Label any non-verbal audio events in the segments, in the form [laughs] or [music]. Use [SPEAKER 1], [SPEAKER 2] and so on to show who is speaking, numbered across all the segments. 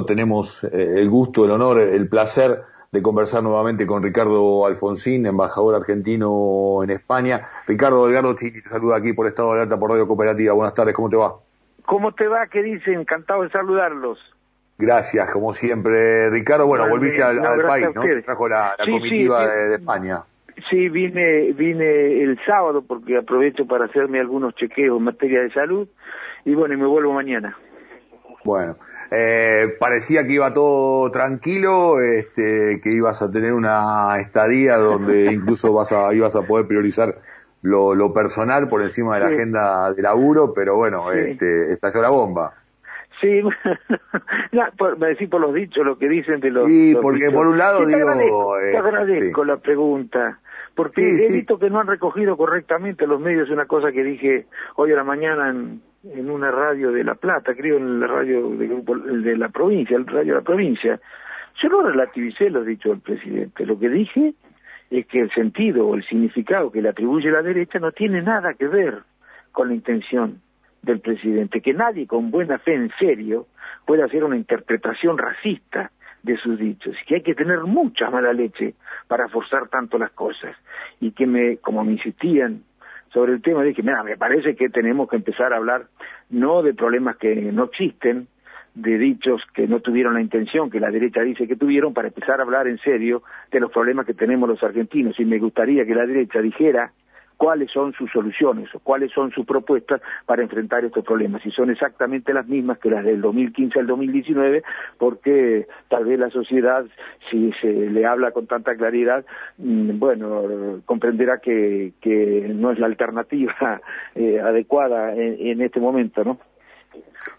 [SPEAKER 1] tenemos eh, el gusto, el honor, el placer de conversar nuevamente con Ricardo Alfonsín, embajador argentino en España. Ricardo Delgado te saluda aquí por Estado de Alerta por Radio Cooperativa. Buenas tardes, ¿cómo te va?
[SPEAKER 2] ¿Cómo te va? ¿Qué dicen? Encantado de saludarlos.
[SPEAKER 1] Gracias, como siempre. Ricardo, bueno, volviste al, país, ¿no? Trajo la, comitiva de, España.
[SPEAKER 2] Sí, vine, vine el sábado porque aprovecho para hacerme algunos chequeos en materia de salud y bueno, y me vuelvo mañana.
[SPEAKER 1] Bueno, eh, parecía que iba todo tranquilo, este, que ibas a tener una estadía donde [laughs] incluso vas a, ibas a poder priorizar lo, personal por encima de la agenda de laburo, pero bueno, este, estalló la bomba.
[SPEAKER 2] Sí, [laughs] me decís por los dichos, lo que dicen de los.
[SPEAKER 1] Sí, porque por un lado digo.
[SPEAKER 2] te agradezco eh, la pregunta, porque he visto que no han recogido correctamente los medios una cosa que dije hoy a la mañana en, en una radio de La Plata, creo en la radio de, de la provincia, el radio de la provincia. Yo no relativicé lo dicho del presidente. Lo que dije es que el sentido o el significado que le atribuye la derecha no tiene nada que ver con la intención del presidente. Que nadie con buena fe en serio pueda hacer una interpretación racista de sus dichos. Que hay que tener mucha mala leche para forzar tanto las cosas. Y que me, como me insistían sobre el tema, dije, mira, me parece que tenemos que empezar a hablar no de problemas que no existen, de dichos que no tuvieron la intención, que la derecha dice que tuvieron, para empezar a hablar en serio de los problemas que tenemos los argentinos. Y me gustaría que la derecha dijera cuáles son sus soluciones o cuáles son sus propuestas para enfrentar estos problemas. Y son exactamente las mismas que las del 2015 al 2019, porque tal vez la sociedad, si se le habla con tanta claridad, mm, bueno, comprenderá que, no es la alternativa [laughs] eh, adecuada en, este momento, ¿no?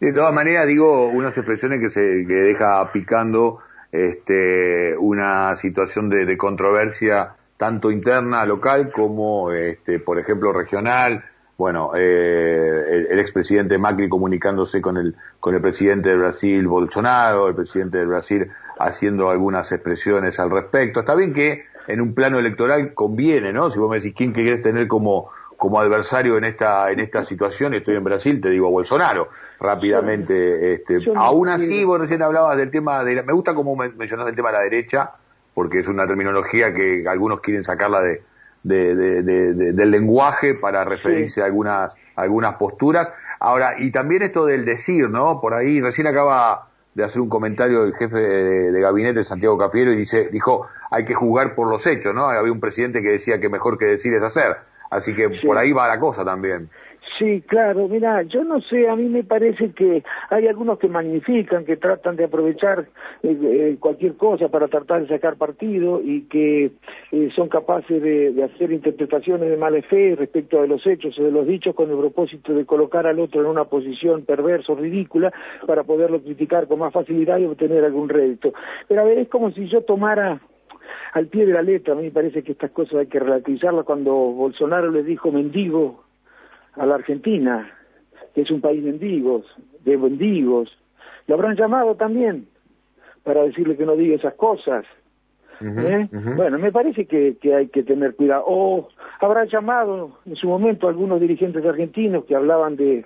[SPEAKER 1] De todas maneras, digo unas expresiones que se que deja picando este, una situación de controversia tanto interna, local, como, este, por ejemplo, regional. Bueno, eh, el, expresidente Macri comunicándose con el, con el presidente de Brasil, Bolsonaro, el presidente de Brasil haciendo algunas expresiones al respecto. Está bien que en un plano electoral conviene, ¿no? Si vos me decís quién querés tener como, como adversario en esta, en esta situación, estoy en Brasil, te digo Bolsonaro, rápidamente. Este, aún así, vos recién hablabas del tema de, me gusta como mencionás el tema de la derecha, porque es una terminología que algunos quieren sacarla de, del lenguaje para referirse a algunas, algunas posturas. Ahora, y también esto del decir, ¿no? Por ahí recién acaba de hacer un comentario el jefe de, gabinete, Santiago Cafiero, y dice, dijo, hay que jugar por los hechos, ¿no? Había un presidente que decía que mejor que decir es hacer. Así que por ahí va la cosa también.
[SPEAKER 2] Sí, claro, mira, yo no sé, a mí me parece que hay algunos que magnifican, que tratan de aprovechar eh, eh, cualquier cosa para tratar de sacar partido y que eh, son capaces de, hacer interpretaciones de mala fe respecto de los hechos o de los dichos con el propósito de colocar al otro en una posición perversa o ridícula para poderlo criticar con más facilidad y obtener algún rédito. Pero a ver, es como si yo tomara al pie de la letra, a mí me parece que estas cosas hay que relativizarlas cuando Bolsonaro le dijo mendigo a la Argentina, que es un país de mendigos, de mendigos. Lo habrán llamado también para decirle que no diga esas cosas. ¿eh? Bueno, me parece que, que, hay que tener cuidado. O habrá llamado en su momento algunos dirigentes argentinos que hablaban de...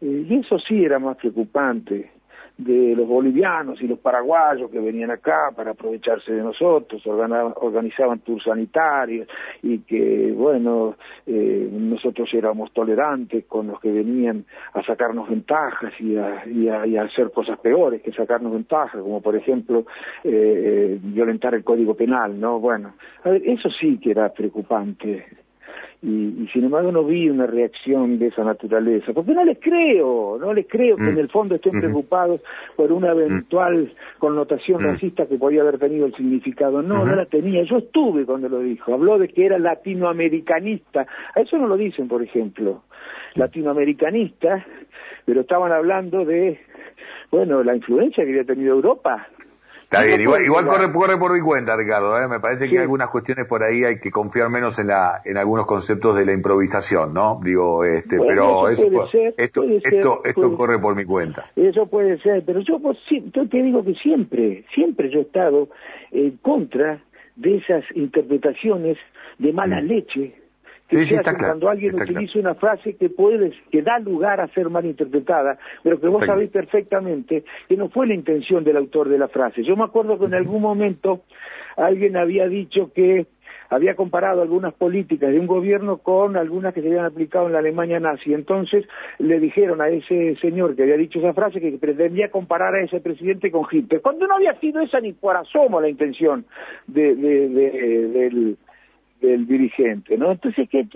[SPEAKER 2] Eh, y eso sí era más preocupante de los bolivianos y los paraguayos que venían acá para aprovecharse de nosotros, organizaban tours sanitarios y que, bueno, eh, nosotros éramos tolerantes con los que venían a sacarnos ventajas y a, y a, hacer cosas peores que sacarnos ventajas, como por ejemplo eh, eh, violentar el Código Penal, ¿no? Bueno, a ver, eso sí que era preocupante y, sin embargo no vi una reacción de esa naturaleza, porque no les creo, no les creo que en mm. el fondo estén preocupados por una mm. eventual connotación mm. racista que podía haber tenido el significado, no, no la tenía, yo estuve cuando lo dijo, habló de que era latinoamericanista, a eso no lo dicen, por ejemplo, latinoamericanista, pero estaban hablando de, bueno, la influencia que había tenido Europa
[SPEAKER 1] Está bien, igual, igual corre, corre, por mi cuenta, Ricardo. ¿eh? Me parece que hay algunas cuestiones por ahí hay que confiar menos en, la, en algunos conceptos de la improvisación, ¿no? Digo, este, pero eso, esto, esto, esto corre por mi cuenta.
[SPEAKER 2] Eso puede ser, pero yo, pues, yo te digo que siempre, siempre yo he estado en contra de esas interpretaciones de mala mm. leche que se hace cuando alguien utiliza una frase que puede, que da lugar a ser malinterpretada, pero que vos sabéis perfectamente que no fue la intención del autor de la frase. Yo me acuerdo que en algún momento alguien había dicho que había comparado algunas políticas de un gobierno con algunas que se habían aplicado en la Alemania nazi. Entonces le dijeron a ese señor que había dicho esa frase que pretendía comparar a ese presidente con Hitler, cuando no había sido esa ni por asomo la intención de, del, dirigente, ¿no? Entonces, ¿qué,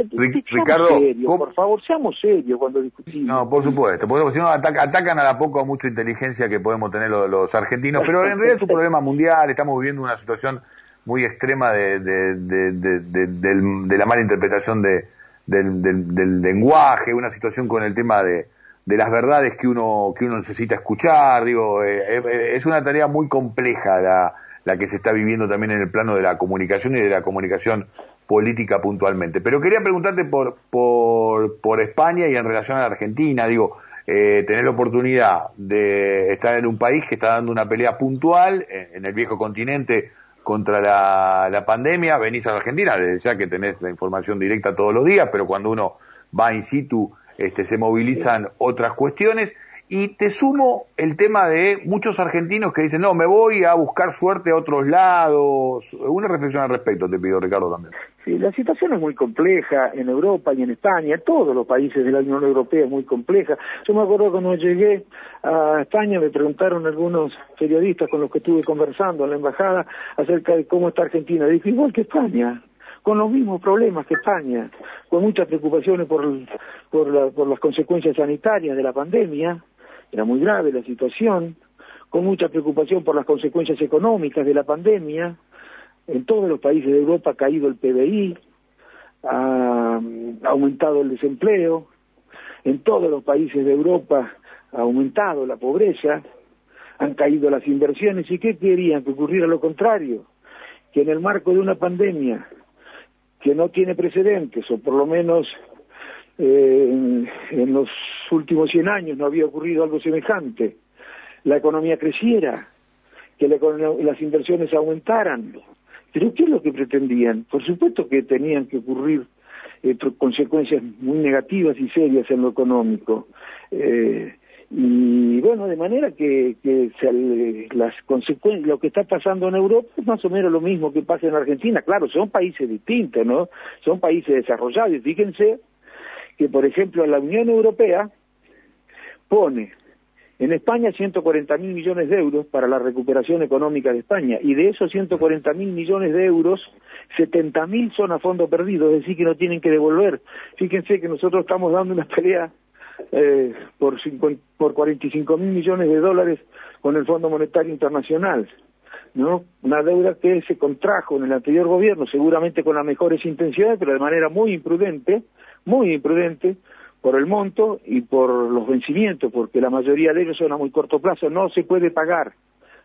[SPEAKER 1] Ricardo,
[SPEAKER 2] por favor, seamos serios cuando discutimos.
[SPEAKER 1] No, por supuesto, si no atacan a la poco a mucha inteligencia que podemos tener los, los argentinos, pero en realidad es un [laughs] problema mundial, estamos viviendo una situación muy extrema de, de, de, de la mala interpretación de, del, lenguaje, una situación con el tema de, de las verdades que uno, que uno necesita escuchar, digo, eh, eh, es una tarea muy compleja la, la que se está viviendo también en el plano de la comunicación y de la comunicación política puntualmente. Pero quería preguntarte por, por, por España y en relación a la Argentina, digo, eh, tener la oportunidad de estar en un país que está dando una pelea puntual en el viejo continente contra la, la pandemia, venís a la Argentina, ya que tenés la información directa todos los días, pero cuando uno va in situ este, se movilizan otras cuestiones. Y te sumo el tema de muchos argentinos que dicen, no, me voy a buscar suerte a otros lados. Una reflexión al respecto, te pido, Ricardo, también.
[SPEAKER 2] Sí, la situación es muy compleja en Europa y en España, todos los países de la Unión Europea es muy compleja. Yo me acuerdo cuando llegué a España me preguntaron algunos periodistas con los que estuve conversando en la embajada acerca de cómo está Argentina. Dije, igual que España, con los mismos problemas que España, con muchas preocupaciones por, por, por las consecuencias sanitarias de la pandemia, era muy grave la situación, con mucha preocupación por las consecuencias económicas de la pandemia. En todos los países de Europa ha caído el PBI, ha aumentado el desempleo, en todos los países de Europa ha aumentado la pobreza, han caído las inversiones. ¿Y qué querían? Que ocurriera lo contrario, que en el marco de una pandemia que no tiene precedentes, o por lo menos eh, en, los últimos 100 años no había ocurrido algo semejante. La economía creciera, que las inversiones aumentaran. Pero ¿qué es lo que pretendían? Por supuesto que tenían que ocurrir eh, consecuencias muy negativas y serias en lo económico. Eh, y bueno, de manera que, que las consecuencias, lo que está pasando en Europa es más o menos lo mismo que pasa en Argentina. Claro, son países distintos, ¿no? Son países desarrollados. Fíjense que, por ejemplo, la Unión Europea pone en España 140 mil millones de euros para la recuperación económica de España y de esos 140 mil millones de euros, 70 mil son a fondo perdido, es decir, que no tienen que devolver. Fíjense que nosotros estamos dando una pelea eh, por, por 45 mil millones de dólares con el Fondo Monetario Internacional. ¿no? Una deuda que se contrajo en el anterior gobierno, seguramente con las mejores intenciones, pero de manera muy imprudente, muy imprudente por el monto y por los vencimientos, porque la mayoría de ellos son a muy corto plazo, no se puede pagar.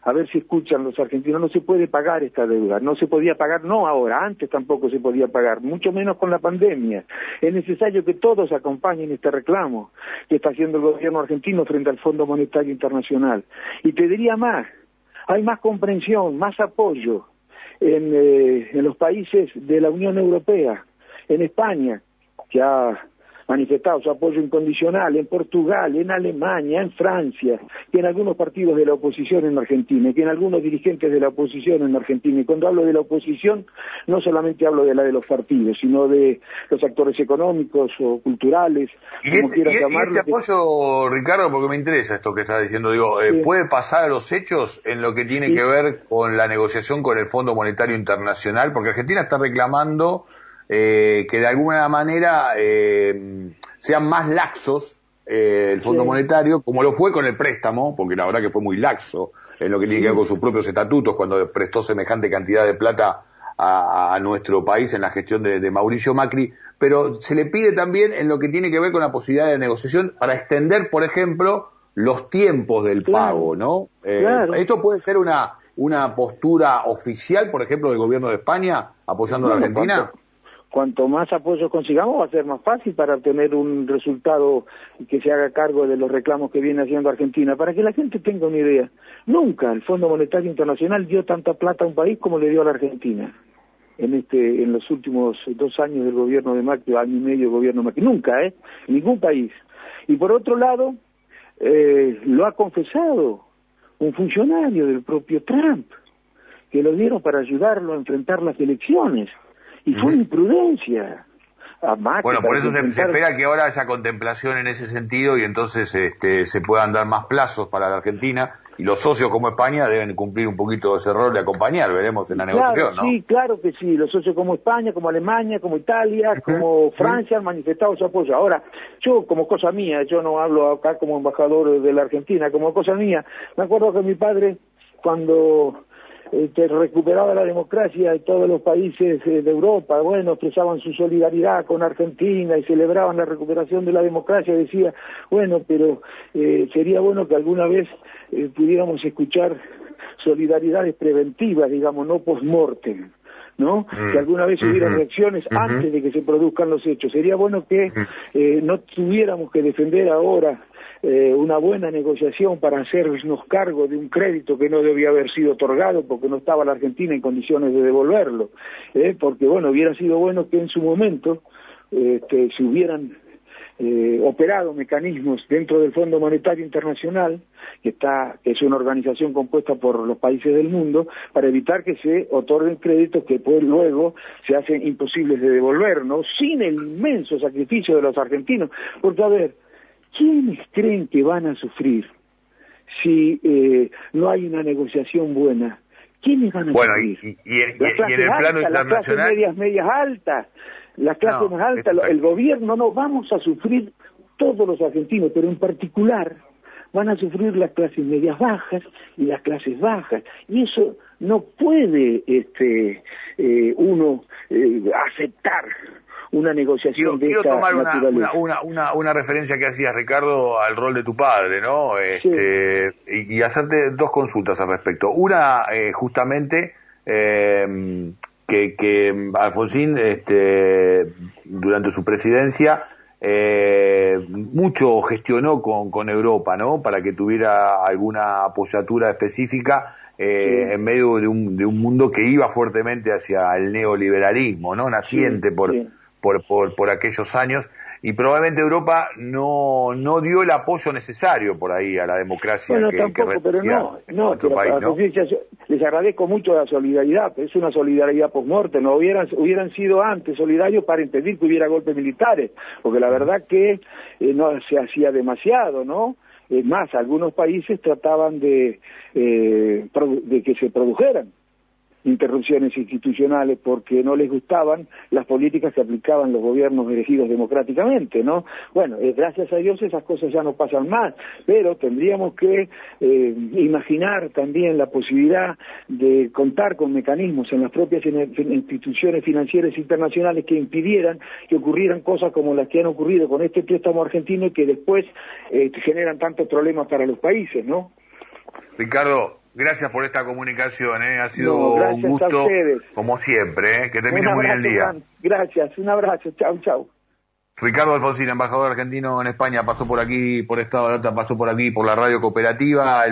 [SPEAKER 2] A ver si escuchan los argentinos, no se puede pagar esta deuda, no se podía pagar, no ahora, antes tampoco se podía pagar, mucho menos con la pandemia. Es necesario que todos acompañen este reclamo que está haciendo el gobierno argentino frente al Fondo Monetario Internacional. Y te diría más, hay más comprensión, más apoyo en, eh, en los países de la Unión Europea, en España, que ha manifestado su apoyo incondicional en Portugal, en Alemania, en Francia, y en algunos partidos de la oposición en Argentina, y que en algunos dirigentes de la oposición en Argentina. Y cuando hablo de la oposición, no solamente hablo de la de los partidos, sino de los actores económicos o culturales,
[SPEAKER 1] como este, quieras llamarlo. Y este apoyo, Ricardo, porque me interesa esto que estás diciendo, digo, eh, ¿puede pasar a los hechos en lo que tiene que ver con la negociación con el Fondo Monetario Internacional? Porque Argentina está reclamando eh, que de alguna manera eh, sean más laxos eh, el Fondo Monetario, como lo fue con el préstamo, porque la verdad que fue muy laxo en lo que tiene que ver con sus propios estatutos cuando prestó semejante cantidad de plata a, nuestro país en la gestión de, Mauricio Macri, pero se le pide también en lo que tiene que ver con la posibilidad de negociación para extender, por ejemplo, los tiempos del pago, ¿no? Esto puede ser una, una postura oficial, por ejemplo, del gobierno de España apoyando a la Argentina.
[SPEAKER 2] cuanto más apoyo consigamos va a ser más fácil para obtener un resultado que se haga cargo de los reclamos que viene haciendo Argentina. Para que la gente tenga una idea, nunca el Fondo Monetario Internacional dio tanta plata a un país como le dio a la Argentina. en este en los últimos dos años del gobierno de Macri, año y medio del gobierno de Macri, nunca, ¿eh? ningún país. Y por otro lado, eh, lo ha confesado un funcionario del propio Trump, que lo dieron para ayudarlo a enfrentar las elecciones. Y fue una imprudencia.
[SPEAKER 1] bueno, por eso se, espera que ahora haya contemplación en ese sentido y entonces este, se puedan dar más plazos para la Argentina y los socios como España deben cumplir un poquito ese rol de acompañar, veremos en la negociación, ¿no?
[SPEAKER 2] Sí, claro que sí, los socios como España, como Alemania, como Italia, como Francia han manifestado su apoyo. Ahora, yo como cosa mía, yo no hablo acá como embajador de la Argentina, como cosa mía, me acuerdo que mi padre, cuando este, recuperaba la democracia y todos los países eh, de Europa, bueno, expresaban su solidaridad con Argentina y celebraban la recuperación de la democracia, decía, bueno, pero eh, sería bueno que alguna vez eh, pudiéramos escuchar solidaridades preventivas, digamos, no post-mortem. ¿no? Mm. Que alguna vez hubiera reacciones antes de que se produzcan los hechos. Sería bueno que no tuviéramos que defender ahora eh, una buena negociación para hacernos cargo de un crédito que no debía haber sido otorgado porque no estaba la Argentina en condiciones de devolverlo, eh, porque bueno, hubiera sido bueno que en su momento este, se hubieran eh, operado mecanismos dentro del Fondo Monetario Internacional, que está, es una organización compuesta por los países del mundo, para evitar que se otorguen créditos que pues luego se hacen imposibles de devolver, ¿no? Sin el inmenso sacrificio de los argentinos, porque a ver, ¿quiénes creen que van a sufrir si eh, no hay una negociación buena? ¿Quiénes van a sufrir?
[SPEAKER 1] Y, y, en el plano internacional...
[SPEAKER 2] Las clases medias, medias altas, las clases más altas, el gobierno, no, vamos a sufrir todos los argentinos, pero en particular van a sufrir las clases medias bajas y las clases bajas. Y eso no puede este, eh, uno eh, aceptar una negociación de quiero
[SPEAKER 1] tomar una, una, una, referencia que hacías, Ricardo, al rol de tu padre, ¿no? Este, y, hacerte dos consultas al respecto. Una, eh, justamente, eh, que, que Alfonsín, este, durante su presidencia, eh, mucho gestionó con, con Europa, ¿no? Para que tuviera alguna apoyatura específica en medio de un, de un mundo que iba fuertemente hacia el neoliberalismo, ¿no? Naciente por, por, por, por aquellos años y probablemente Europa no, no dio el apoyo necesario por ahí a la democracia
[SPEAKER 2] bueno, tampoco, pero no, no, les agradezco mucho la solidaridad, pero es una solidaridad post-morte, no hubieran, hubieran sido antes solidarios para impedir que hubiera golpes militares, porque la verdad que eh, no se hacía demasiado, ¿no? Es más, algunos países trataban de, eh, de que se produjeran interrupciones institucionales porque no les gustaban las políticas que aplicaban los gobiernos elegidos democráticamente, ¿no? Bueno, eh, gracias a Dios esas cosas ya no pasan más, pero tendríamos que eh, imaginar también la posibilidad de contar con mecanismos en las propias instituciones financieras internacionales que impidieran que ocurrieran cosas como las que han ocurrido con este préstamo argentino y que después eh, generan tantos problemas para los países, ¿no?
[SPEAKER 1] Ricardo, Gracias por esta comunicación, ¿eh? ha sido un gusto, como siempre, ¿eh? que termine muy bien el día.
[SPEAKER 2] Gracias, un abrazo, chau, chau.
[SPEAKER 1] Ricardo Alfonsín, embajador argentino en España, pasó por aquí, por Estado de Alta, pasó por aquí, por la radio cooperativa.